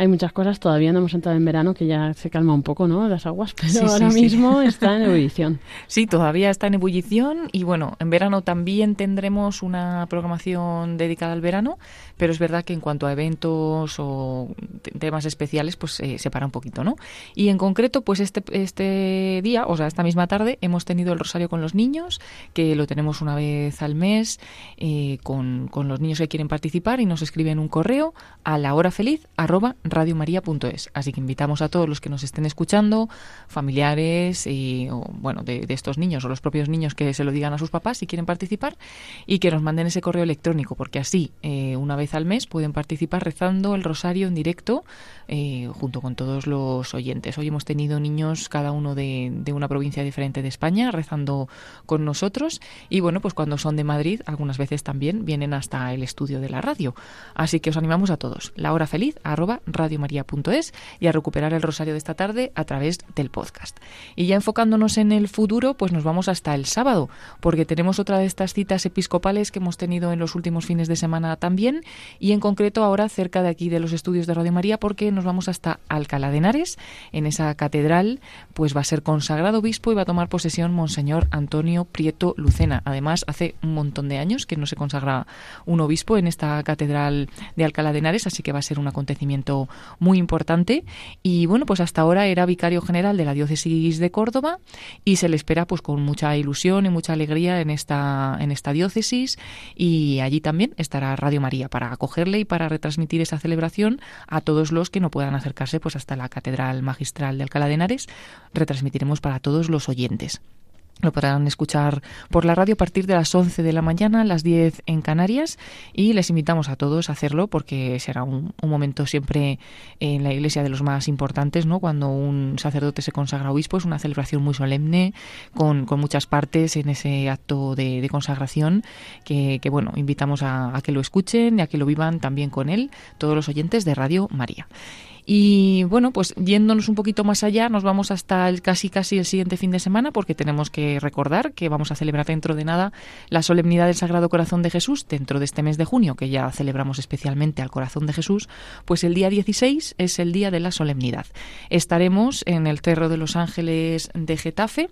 hay muchas cosas, todavía no hemos entrado en verano, que ya se calma un poco, ¿no? Las aguas, pero Sí, ahora sí. mismo está en ebullición. Sí, todavía está en ebullición y bueno, en verano también tendremos una programación dedicada al verano, pero es verdad que en cuanto a eventos o te- temas especiales, pues eh, se para un poquito, ¿no? Y en concreto, pues este, este día, o sea, esta misma tarde, hemos tenido el rosario con los niños, que lo tenemos una vez al mes, eh, con, con los niños que quieren participar y nos escriben un correo a la hora feliz arroba radiomaria.es. Así que invitamos a todos los que nos estén escuchando, familiares y, o, bueno, de, estos niños o los propios niños que se lo digan a sus papás si quieren participar y que nos manden ese correo electrónico, porque así eh, una vez al mes pueden participar rezando el rosario en directo eh, junto con todos los oyentes. Hoy hemos tenido niños cada uno de, una provincia diferente de España rezando con nosotros y bueno, pues cuando son de Madrid algunas veces también vienen hasta el estudio de la radio. Así que os animamos a todos. La hora feliz radiomaria.es y a recuperar el rosario de esta tarde a través del podcast. Y ya enfocándonos en el futuro, pues nos vamos hasta el sábado, porque tenemos otra de estas citas episcopales que hemos tenido en los últimos fines de semana también, y en concreto ahora cerca de aquí de los estudios de Radio María, porque nos vamos hasta Alcalá de Henares, en esa catedral, pues va a ser consagrado obispo y va a tomar posesión Monseñor Antonio Prieto Lucena. Además, hace un montón de años que no se consagra un obispo en esta catedral de Alcalá de Henares, así que va a ser un acontecimiento muy importante. Y bueno, pues hasta ahora era vicario general de la diócesis de Córdoba y se le espera pues con mucha ilusión y mucha alegría en esta, en esta diócesis y allí también estará Radio María para acogerle y para retransmitir esa celebración a todos los que no puedan acercarse pues hasta la Catedral Magistral de Alcalá de Henares. Retransmitiremos para todos los oyentes. Lo podrán escuchar por la radio a partir de las 11 de la mañana, las 10 en Canarias, y les invitamos a todos a hacerlo porque será un, un momento siempre en la iglesia de los más importantes, ¿no? Cuando un sacerdote se consagra obispo es una celebración muy solemne, con, con muchas partes en ese acto de, consagración, que, que, bueno, invitamos a, a que lo escuchen y a que lo vivan también con él, todos los oyentes de Radio María. Y bueno, pues yéndonos un poquito más allá, nos vamos hasta el casi casi el siguiente fin de semana porque tenemos que recordar que vamos a celebrar dentro de nada la solemnidad del Sagrado Corazón de Jesús dentro de este mes de junio, que ya celebramos especialmente al Corazón de Jesús, pues el día 16 es el día de la solemnidad. Estaremos en el Cerro de los Ángeles de Getafe,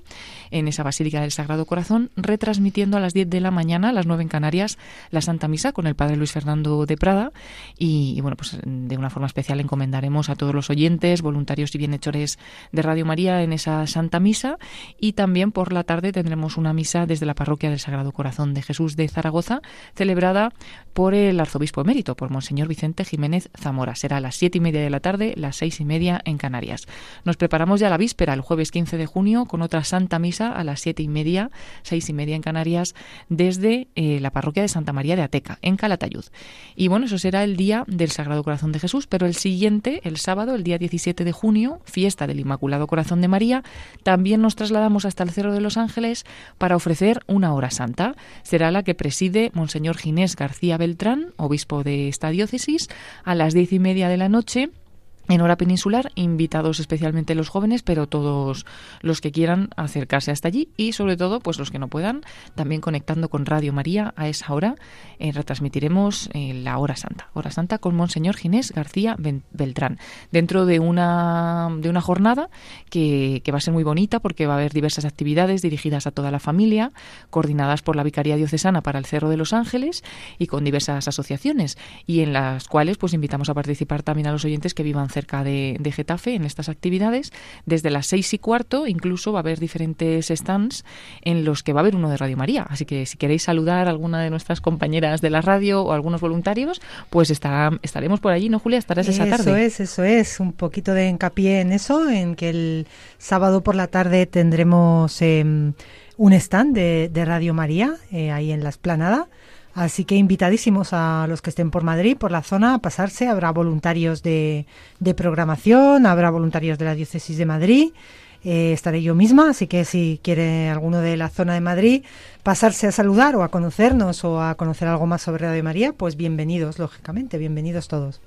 en esa Basílica del Sagrado Corazón, retransmitiendo a las 10 de la mañana, a las 9 en Canarias, la Santa Misa con el Padre Luis Fernando de Prada y, y bueno, pues de una forma especial encomendaremos a todos los oyentes, voluntarios y bienhechores de Radio María en esa Santa Misa. Y también por la tarde tendremos una misa desde la parroquia del Sagrado Corazón de Jesús de Zaragoza, celebrada por el arzobispo emérito, por Monseñor Vicente Jiménez Zamora. Será a las siete y media de la tarde, las seis y media en Canarias. Nos preparamos ya la víspera, el jueves 15 de junio, con otra Santa Misa a las siete y media, seis y media en Canarias, desde eh, la parroquia de Santa María de Ateca, en Calatayud. Y bueno, eso será el día del Sagrado Corazón de Jesús, pero el siguiente, el sábado, el día 17 de junio, fiesta del Inmaculado Corazón de María, también nos trasladamos hasta el Cerro de los Ángeles para ofrecer una hora santa. Será la que preside Monseñor Ginés García Obispo de esta diócesis, a las diez y media de la noche en hora peninsular, invitados especialmente los jóvenes, pero todos los que quieran acercarse hasta allí y sobre todo pues los que no puedan, también conectando con Radio María a esa hora, eh, retransmitiremos eh, la hora santa, hora santa con Monseñor Ginés García Beltrán, dentro de una, de una jornada que, que va a ser muy bonita porque va a haber diversas actividades dirigidas a toda la familia, coordinadas por la Vicaría Diocesana para el Cerro de los Ángeles y con diversas asociaciones y en las cuales pues invitamos a participar también a los oyentes que vivan cerca de, de Getafe en estas actividades. Desde las seis y cuarto incluso va a haber diferentes stands en los que va a haber uno de Radio María. Así que si queréis saludar a alguna de nuestras compañeras de la radio o algunos voluntarios, pues estará, estaremos por allí, ¿no, Julia? Estarás esa tarde. Eso es, eso es. Un poquito de hincapié en eso, en que el sábado por la tarde tendremos eh, un stand de, de Radio María eh, ahí en la esplanada. Así que invitadísimos a los que estén por Madrid, por la zona, a pasarse. Habrá voluntarios de, de programación, habrá voluntarios de la Diócesis de Madrid. Eh, estaré yo misma, así que si quiere alguno de la zona de Madrid pasarse a saludar o a conocernos o a conocer algo más sobre Radio María, pues bienvenidos, lógicamente, bienvenidos todos.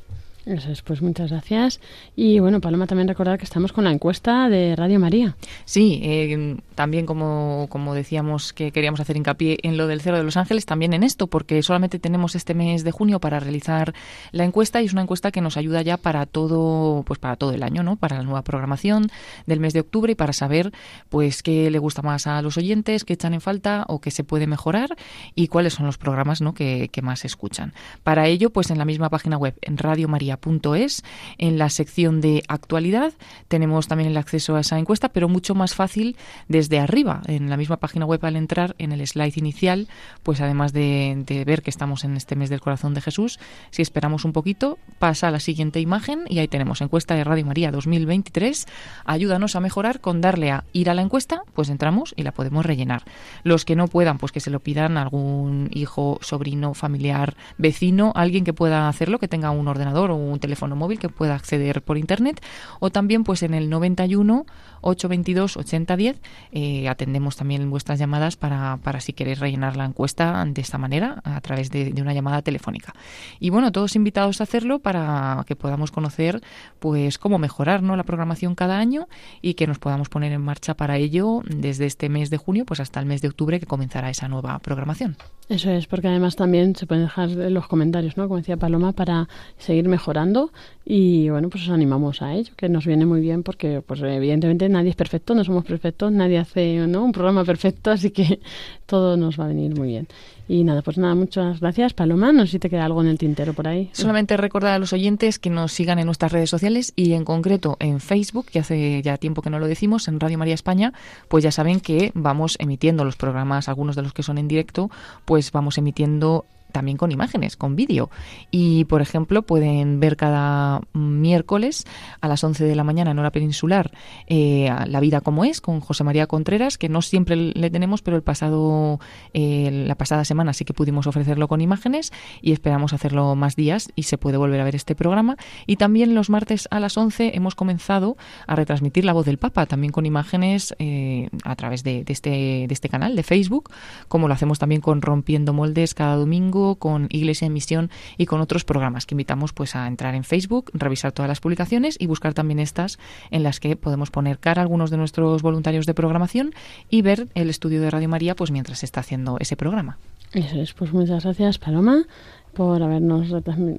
Eso es, pues muchas gracias. Y bueno, Paloma, también recordar que estamos con la encuesta de Radio María. Sí, eh, también como, como decíamos que queríamos hacer hincapié en lo del Cero de los Ángeles, también en esto, porque solamente tenemos este mes de junio para realizar la encuesta y es una encuesta que nos ayuda ya para todo, pues para todo el año, ¿no? Para la nueva programación del mes de octubre y para saber pues qué le gusta más a los oyentes, qué echan en falta o qué se puede mejorar y cuáles son los programas ¿no? que, más escuchan. Para ello, pues en la misma página web, en radiomaria.es, en la sección de actualidad, tenemos también el acceso a esa encuesta, pero mucho más fácil desde arriba, en la misma página web al entrar en el slide inicial, pues además de, ver que estamos en este mes del corazón de Jesús, si esperamos un poquito, pasa a la siguiente imagen y ahí tenemos encuesta de Radio María 2023. Ayúdanos a mejorar con darle a ir a la encuesta, pues entramos y la podemos rellenar. Los que no puedan, pues que se lo pidan a algún hijo, sobrino, familiar, vecino, alguien que pueda hacerlo, que tenga un ordenador o un teléfono móvil que pueda acceder por internet, o también pues en el 91 822 8010 eh, atendemos también vuestras llamadas para, para si queréis rellenar la encuesta de esta manera a través de, de una llamada telefónica. Y bueno, todos invitados a hacerlo para que podamos conocer pues cómo mejorar ¿no? la programación cada año y que nos podamos poner en marcha para ello desde este mes de junio pues hasta el mes de octubre que comenzará esa nueva programación. Eso es, porque además también se pueden dejar los comentarios, ¿no? Como decía Paloma, para seguir mejorando y bueno, pues os animamos a ello, que nos viene muy bien porque pues evidentemente nadie es perfecto, no somos perfectos, nadie hace ¿no? un programa perfecto, así que todo nos va a venir muy bien. Y nada, pues nada, muchas gracias, Paloma. No sé si te queda algo en el tintero por ahí. Solamente recordar a los oyentes que nos sigan en nuestras redes sociales y en concreto en Facebook, que hace ya tiempo que no lo decimos, en Radio María España, pues ya saben que vamos emitiendo los programas, algunos de los que son en directo, pues vamos emitiendo también con imágenes, con vídeo. Y, por ejemplo, pueden ver cada miércoles a las 11 de la mañana en hora peninsular eh, La vida como es, con José María Contreras, que no siempre le tenemos, pero el pasado, eh, la pasada semana sí que pudimos ofrecerlo con imágenes y esperamos hacerlo más días y se puede volver a ver este programa. Y también los martes a las 11 hemos comenzado a retransmitir la voz del Papa, también con imágenes eh, a través de, de, este, de este canal de Facebook, como lo hacemos también con Rompiendo Moldes cada domingo, con Iglesia en Misión y con otros programas que invitamos pues a entrar en Facebook, revisar todas las publicaciones y buscar también estas en las que podemos poner cara a algunos de nuestros voluntarios de programación y ver el estudio de Radio María pues mientras se está haciendo ese programa. Eso es, pues muchas gracias Paloma por habernos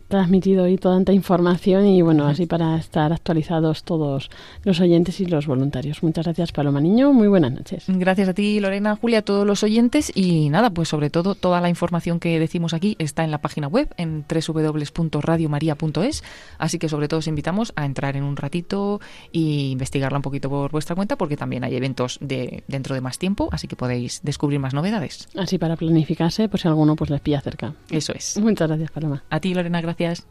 transmitido hoy toda esta información y bueno, así para estar actualizados todos los oyentes y los voluntarios. Muchas gracias, Paloma Niño. Muy buenas noches. Gracias a ti, Lorena, Julia, a todos los oyentes y nada, pues sobre todo toda la información que decimos aquí está en la página web en www.radiomaria.es, así que sobre todo os invitamos a entrar en un ratito e investigarla un poquito por vuestra cuenta porque también hay eventos de dentro de más tiempo, así que podéis descubrir más novedades. Así para planificarse, pues si alguno pues les pilla cerca. Eso es. Muchas gracias, Paloma. A ti, Lorena, gracias.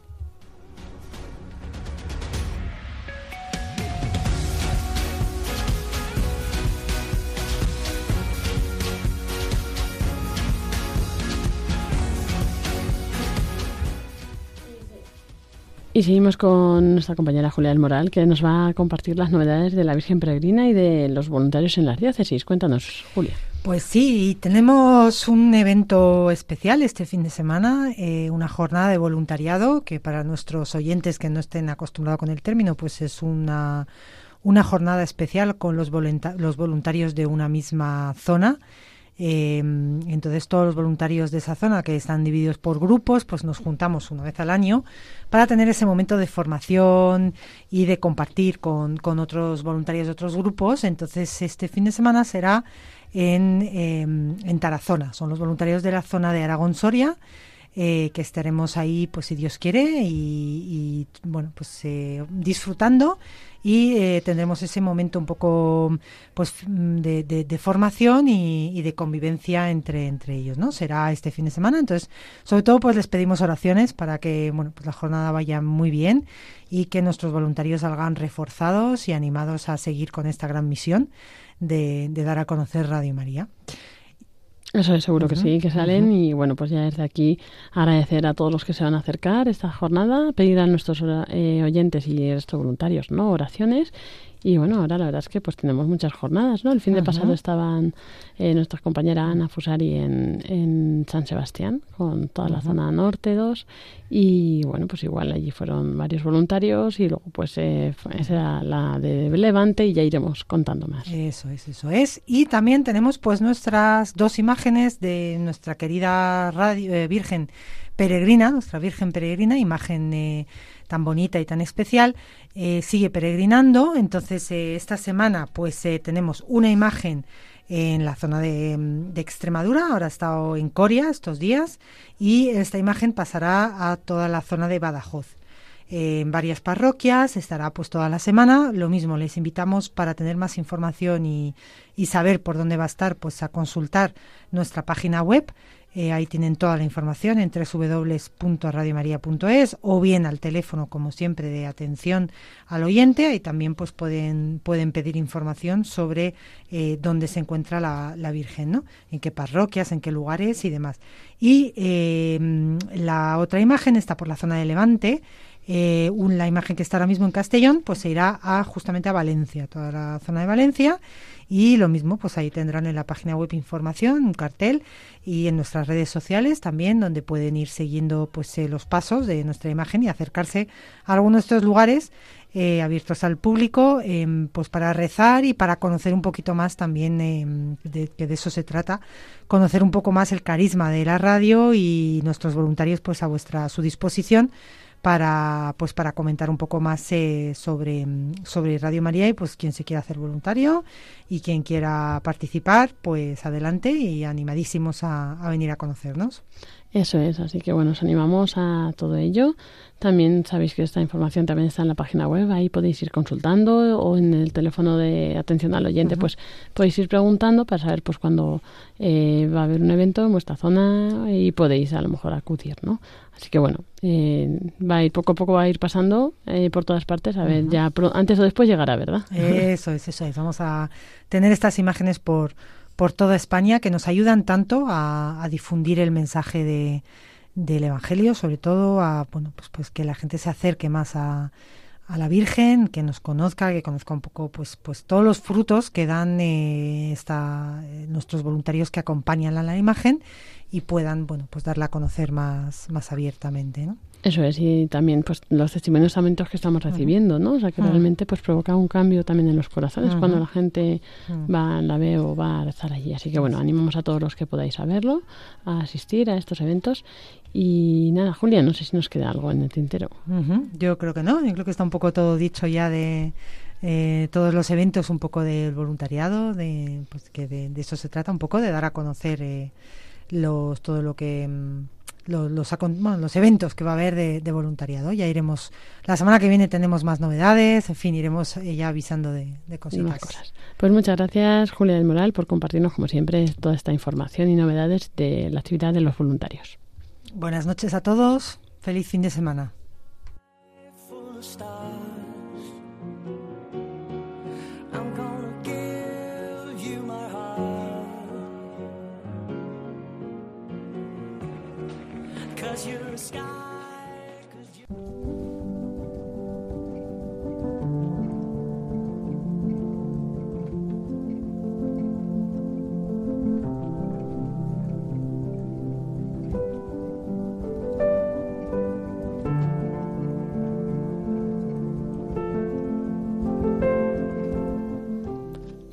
Y seguimos con nuestra compañera Julia del Moral, que nos va a compartir las novedades de la Virgen Peregrina y de los voluntarios en las diócesis. Cuéntanos, Julia. Pues sí, tenemos un evento especial este fin de semana, eh, una jornada de voluntariado, que para nuestros oyentes que no estén acostumbrados con el término, pues es una, una jornada especial con los, los voluntarios de una misma zona. Eh, entonces todos los voluntarios de esa zona que están divididos por grupos, pues nos juntamos una vez al año para tener ese momento de formación y de compartir con, con otros voluntarios de otros grupos. Entonces este fin de semana será en, eh, en Tarazona. Son los voluntarios de la zona de Aragón Soria. Eh, que estaremos ahí, pues si Dios quiere, y, y bueno, pues eh, disfrutando y eh, tendremos ese momento un poco pues de, de, de formación y, y, de convivencia entre, entre ellos, ¿no? Será este fin de semana, entonces, sobre todo, pues les pedimos oraciones para que, bueno, pues la jornada vaya muy bien y que nuestros voluntarios salgan reforzados y animados a seguir con esta gran misión de, de dar a conocer Radio María. Eso es seguro uh -huh, que sí, que salen uh -huh. y bueno, pues ya desde aquí agradecer a todos los que se van a acercar esta jornada, pedir a nuestros eh, oyentes y estos voluntarios, ¿no? Oraciones Y bueno, ahora la verdad es que pues tenemos muchas jornadas, ¿no? El fin de pasado estaban eh, nuestra compañera Ana Fusari en, en San Sebastián, con toda la zona norte 2, y bueno, pues igual allí fueron varios voluntarios y luego pues eh, esa era la de Levante y ya iremos contando más. Eso es, eso es. Y también tenemos pues nuestras dos imágenes de nuestra querida radio, eh, Virgen peregrina, nuestra Virgen peregrina, imagen eh, tan bonita y tan especial, eh, sigue peregrinando. Entonces, eh, esta semana, pues tenemos una imagen en la zona de, de, Extremadura, ahora ha estado en Coria estos días, y esta imagen pasará a toda la zona de Badajoz. En varias parroquias, estará pues toda la semana. Lo mismo, les invitamos para tener más información y, y saber por dónde va a estar, pues a consultar nuestra página web eh, ahí tienen toda la información en www.radiomaria.es o bien al teléfono, como siempre, de atención al oyente. Ahí también pues pueden, pueden pedir información sobre eh, dónde se encuentra la, la, Virgen, ¿no? En qué parroquias, en qué lugares y demás. Y eh, la otra imagen está por la zona de Levante. Eh, un, la imagen que está ahora mismo en Castellón, pues se irá a, justamente a Valencia, toda la zona de Valencia. Y lo mismo, pues ahí tendrán en la página web información, un cartel y en nuestras redes sociales también, donde pueden ir siguiendo pues eh, los pasos de nuestra imagen y acercarse a algunos de estos lugares eh, abiertos al público, eh, pues para rezar y para conocer un poquito más también, eh, de, que de eso se trata, conocer un poco más el carisma de la radio y nuestros voluntarios pues a vuestra a su disposición para pues para comentar un poco más eh, sobre, sobre Radio María y pues quien se quiera hacer voluntario y quien quiera participar pues adelante y animadísimos a, a venir a conocernos. Eso es, así que bueno, os animamos a todo ello. También sabéis que esta información también está en la página web, ahí podéis ir consultando o en el teléfono de atención al oyente, uh -huh. pues podéis ir preguntando para saber pues cuándo eh, va a haber un evento en vuestra zona y podéis a lo mejor acudir, ¿no? Así que bueno, eh, va a ir poco a poco va a ir pasando eh, por todas partes, a ver, uh -huh. ya antes o después llegará, ¿verdad? Eso es, eso es. Vamos a tener estas imágenes por por toda España que nos ayudan tanto a, difundir el mensaje de, del Evangelio, sobre todo a bueno pues pues que la gente se acerque más a, a la Virgen, que nos conozca, que conozca un poco pues pues todos los frutos que dan eh, esta, eh, nuestros voluntarios que acompañan a la imagen y puedan bueno pues darla a conocer más más abiertamente, ¿no? Eso es, y también pues los testimonios aumentos que estamos recibiendo, ¿no? O sea, que realmente pues provoca un cambio también en los corazones cuando la gente va, la ve o va a estar allí. Así que bueno, animamos a todos los que podáis saberlo, a asistir a estos eventos. Y nada, Julia, no sé si nos queda algo en el tintero. Yo creo que no, yo creo que está un poco todo dicho ya de eh, todos los eventos, un poco del voluntariado, de pues que de, de, eso se trata, un poco de dar a conocer eh, los todo lo que los, los, bueno, los eventos que va a haber de, de, voluntariado. Ya iremos, la semana que viene tenemos más novedades, en fin, iremos eh, ya avisando de, de cositas. cosas. Pues muchas gracias, Julia del Moral, por compartirnos, como siempre, toda esta información y novedades de la actividad de los voluntarios. Buenas noches a todos, feliz fin de semana. Cause you're a sky.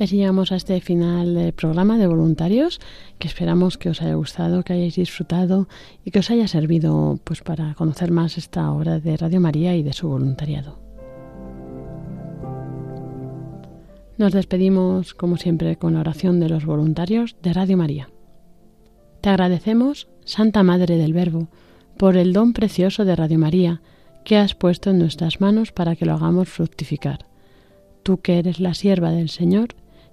Así llegamos a este final del programa de voluntarios, que esperamos que os haya gustado, que hayáis disfrutado y que os haya servido pues para conocer más esta obra de Radio María y de su voluntariado. Nos despedimos, como siempre, con la oración de los voluntarios de Radio María. Te agradecemos, Santa Madre del Verbo, por el don precioso de Radio María que has puesto en nuestras manos para que lo hagamos fructificar. Tú que eres la sierva del Señor,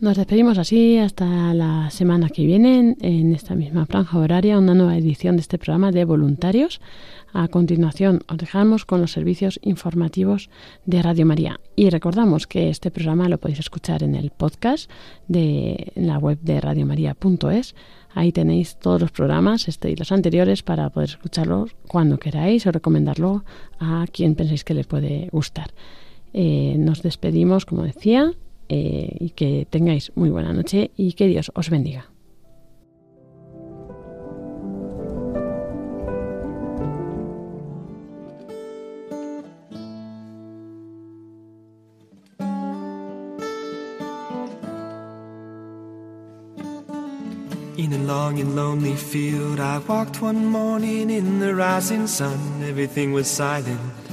Nos despedimos así hasta la semana que viene en esta misma franja horaria, una nueva edición de este programa de voluntarios. A continuación os dejamos con los servicios informativos de Radio María y recordamos que este programa lo podéis escuchar en el podcast de la web de radiomaria.es. Ahí tenéis todos los programas, este y los anteriores, para poder escucharlos cuando queráis o recomendarlo a quien penséis que les puede gustar. Eh, nos despedimos, como decía, eh, y que tengáis muy buena noche y que Dios os bendiga. In a long and lonely field, I walked one morning in the rising sun. Everything was silent.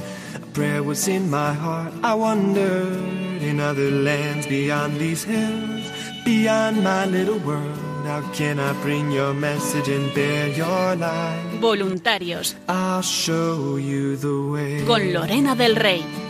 Prayer was in my heart. I wondered in other lands beyond these hills, beyond my little world. How can I bring your message and bear your light? Voluntarios I'll show you the way. con Lorena del Rey.